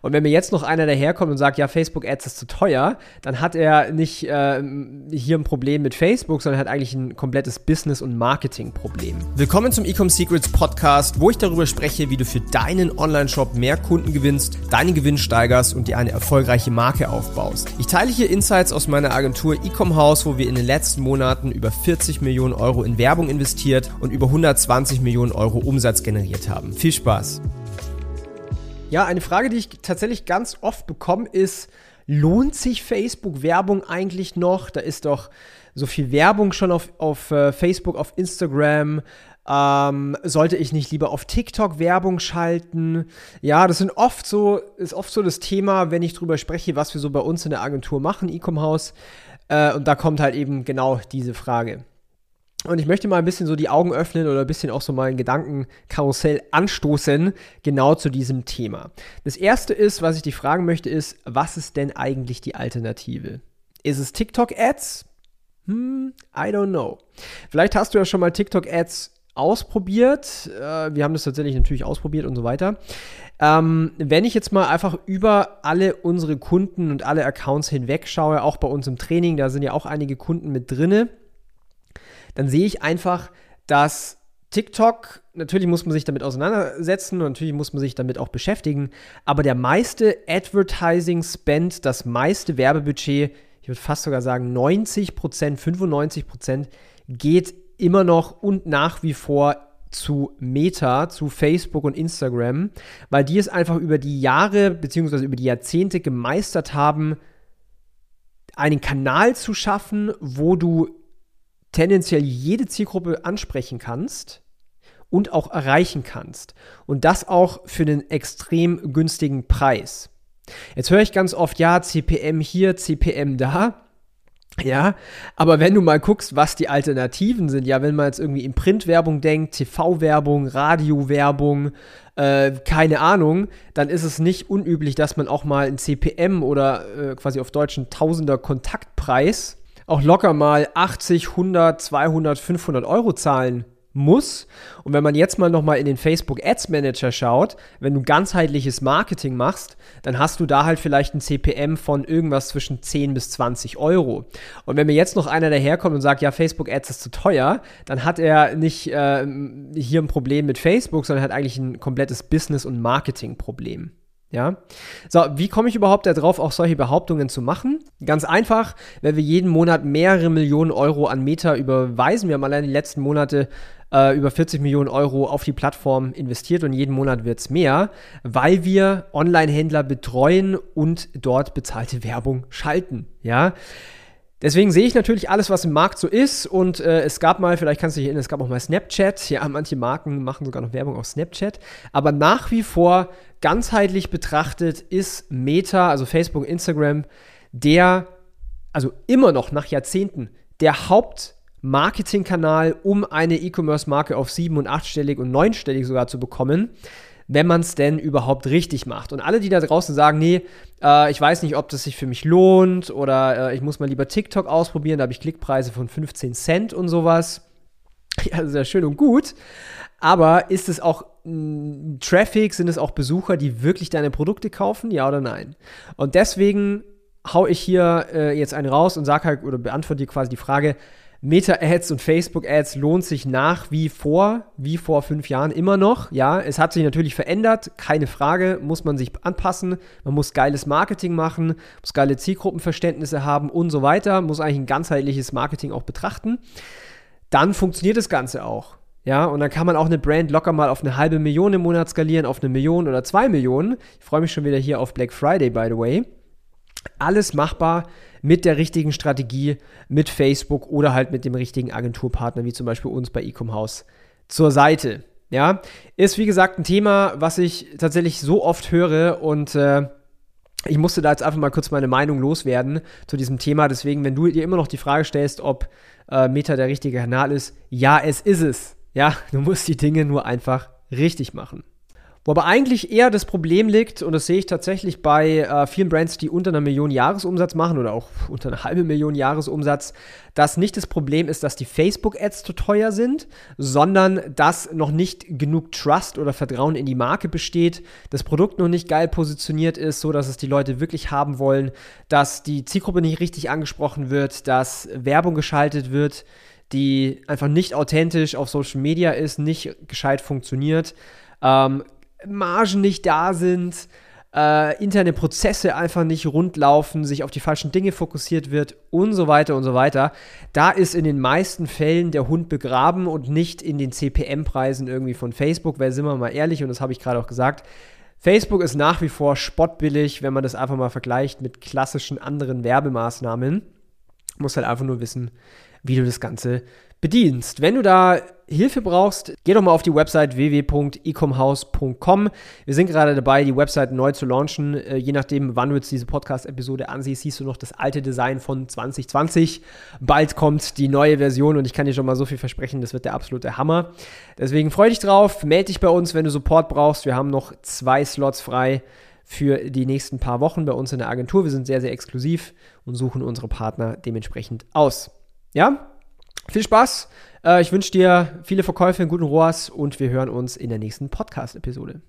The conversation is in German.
Und wenn mir jetzt noch einer daherkommt und sagt, ja, Facebook Ads ist zu teuer, dann hat er nicht äh, hier ein Problem mit Facebook, sondern hat eigentlich ein komplettes Business- und Marketing-Problem. Willkommen zum Ecom Secrets Podcast, wo ich darüber spreche, wie du für deinen Online-Shop mehr Kunden gewinnst, deinen Gewinn steigerst und dir eine erfolgreiche Marke aufbaust. Ich teile hier Insights aus meiner Agentur Ecom House, wo wir in den letzten Monaten über 40 Millionen Euro in Werbung investiert und über 120 Millionen Euro Umsatz generiert haben. Viel Spaß! Ja, eine Frage, die ich tatsächlich ganz oft bekomme, ist, lohnt sich Facebook-Werbung eigentlich noch? Da ist doch so viel Werbung schon auf, auf uh, Facebook, auf Instagram. Ähm, sollte ich nicht lieber auf TikTok Werbung schalten? Ja, das sind oft so, ist oft so das Thema, wenn ich drüber spreche, was wir so bei uns in der Agentur machen, Ecom House. Äh, und da kommt halt eben genau diese Frage. Und ich möchte mal ein bisschen so die Augen öffnen oder ein bisschen auch so mal ein Gedankenkarussell anstoßen, genau zu diesem Thema. Das erste ist, was ich dich fragen möchte, ist, was ist denn eigentlich die Alternative? Ist es TikTok-Ads? Hm, I don't know. Vielleicht hast du ja schon mal TikTok-Ads ausprobiert. Äh, wir haben das tatsächlich natürlich ausprobiert und so weiter. Ähm, wenn ich jetzt mal einfach über alle unsere Kunden und alle Accounts hinweg schaue, auch bei uns im Training, da sind ja auch einige Kunden mit drinne dann sehe ich einfach, dass TikTok, natürlich muss man sich damit auseinandersetzen und natürlich muss man sich damit auch beschäftigen, aber der meiste Advertising Spend, das meiste Werbebudget, ich würde fast sogar sagen 90 Prozent, 95 Prozent, geht immer noch und nach wie vor zu Meta, zu Facebook und Instagram, weil die es einfach über die Jahre bzw. über die Jahrzehnte gemeistert haben, einen Kanal zu schaffen, wo du tendenziell jede Zielgruppe ansprechen kannst und auch erreichen kannst. Und das auch für einen extrem günstigen Preis. Jetzt höre ich ganz oft, ja, CPM hier, CPM da. Ja, aber wenn du mal guckst, was die Alternativen sind, ja, wenn man jetzt irgendwie in Printwerbung denkt, TV-Werbung, Radio-Werbung, äh, keine Ahnung, dann ist es nicht unüblich, dass man auch mal ein CPM oder äh, quasi auf Deutsch ein Tausender Kontaktpreis auch locker mal 80, 100, 200, 500 Euro zahlen muss. Und wenn man jetzt mal nochmal in den Facebook Ads Manager schaut, wenn du ganzheitliches Marketing machst, dann hast du da halt vielleicht ein CPM von irgendwas zwischen 10 bis 20 Euro. Und wenn mir jetzt noch einer daherkommt und sagt, ja, Facebook Ads ist zu teuer, dann hat er nicht äh, hier ein Problem mit Facebook, sondern hat eigentlich ein komplettes Business- und Marketing-Problem. Ja, so, wie komme ich überhaupt darauf, auch solche Behauptungen zu machen? Ganz einfach, wenn wir jeden Monat mehrere Millionen Euro an Meta überweisen. Wir haben allein die letzten Monate äh, über 40 Millionen Euro auf die Plattform investiert und jeden Monat wird es mehr, weil wir Online-Händler betreuen und dort bezahlte Werbung schalten. Ja, Deswegen sehe ich natürlich alles, was im Markt so ist. Und äh, es gab mal, vielleicht kannst du dich erinnern, es gab auch mal Snapchat. Ja, manche Marken machen sogar noch Werbung auf Snapchat. Aber nach wie vor, ganzheitlich betrachtet, ist Meta, also Facebook, Instagram, der, also immer noch nach Jahrzehnten, der Hauptmarketingkanal, um eine E-Commerce-Marke auf sieben- und achtstellig und neunstellig sogar zu bekommen wenn man es denn überhaupt richtig macht. Und alle, die da draußen sagen, nee, äh, ich weiß nicht, ob das sich für mich lohnt oder äh, ich muss mal lieber TikTok ausprobieren, da habe ich Klickpreise von 15 Cent und sowas. Ja, sehr schön und gut. Aber ist es auch mh, Traffic, sind es auch Besucher, die wirklich deine Produkte kaufen, ja oder nein? Und deswegen hau ich hier äh, jetzt einen raus und sag halt oder beantworte dir quasi die Frage, Meta-Ads und Facebook-Ads lohnt sich nach wie vor, wie vor fünf Jahren immer noch. Ja, es hat sich natürlich verändert, keine Frage, muss man sich anpassen. Man muss geiles Marketing machen, muss geile Zielgruppenverständnisse haben und so weiter, muss eigentlich ein ganzheitliches Marketing auch betrachten. Dann funktioniert das Ganze auch. Ja, und dann kann man auch eine Brand locker mal auf eine halbe Million im Monat skalieren, auf eine Million oder zwei Millionen. Ich freue mich schon wieder hier auf Black Friday, by the way. Alles machbar mit der richtigen Strategie, mit Facebook oder halt mit dem richtigen Agenturpartner, wie zum Beispiel uns bei Ecom House, zur Seite. Ja, ist wie gesagt ein Thema, was ich tatsächlich so oft höre und äh, ich musste da jetzt einfach mal kurz meine Meinung loswerden zu diesem Thema. Deswegen, wenn du dir immer noch die Frage stellst, ob äh, Meta der richtige Kanal ist, ja, es ist es. Ja, du musst die Dinge nur einfach richtig machen. Wo aber eigentlich eher das Problem liegt, und das sehe ich tatsächlich bei äh, vielen Brands, die unter einer Million Jahresumsatz machen oder auch unter einer halben Million Jahresumsatz, dass nicht das Problem ist, dass die Facebook-Ads zu teuer sind, sondern dass noch nicht genug Trust oder Vertrauen in die Marke besteht, das Produkt noch nicht geil positioniert ist, so dass es die Leute wirklich haben wollen, dass die Zielgruppe nicht richtig angesprochen wird, dass Werbung geschaltet wird, die einfach nicht authentisch auf Social Media ist, nicht gescheit funktioniert. Ähm, Margen nicht da sind, äh, interne Prozesse einfach nicht rund laufen, sich auf die falschen Dinge fokussiert wird und so weiter und so weiter. Da ist in den meisten Fällen der Hund begraben und nicht in den CPM-Preisen irgendwie von Facebook, weil sind wir mal ehrlich, und das habe ich gerade auch gesagt, Facebook ist nach wie vor spottbillig, wenn man das einfach mal vergleicht mit klassischen anderen Werbemaßnahmen. Muss halt einfach nur wissen, wie du das Ganze bedienst. Wenn du da Hilfe brauchst, geh doch mal auf die Website www.ecomhouse.com. Wir sind gerade dabei, die Website neu zu launchen. Äh, je nachdem, wann du jetzt diese Podcast-Episode ansiehst, siehst du noch das alte Design von 2020. Bald kommt die neue Version und ich kann dir schon mal so viel versprechen, das wird der absolute Hammer. Deswegen freu dich drauf, melde dich bei uns, wenn du Support brauchst. Wir haben noch zwei Slots frei für die nächsten paar Wochen bei uns in der Agentur. Wir sind sehr, sehr exklusiv und suchen unsere Partner dementsprechend aus. Ja? Viel Spaß. Äh, ich wünsche dir viele Verkäufe in guten ROAS und wir hören uns in der nächsten Podcast-Episode.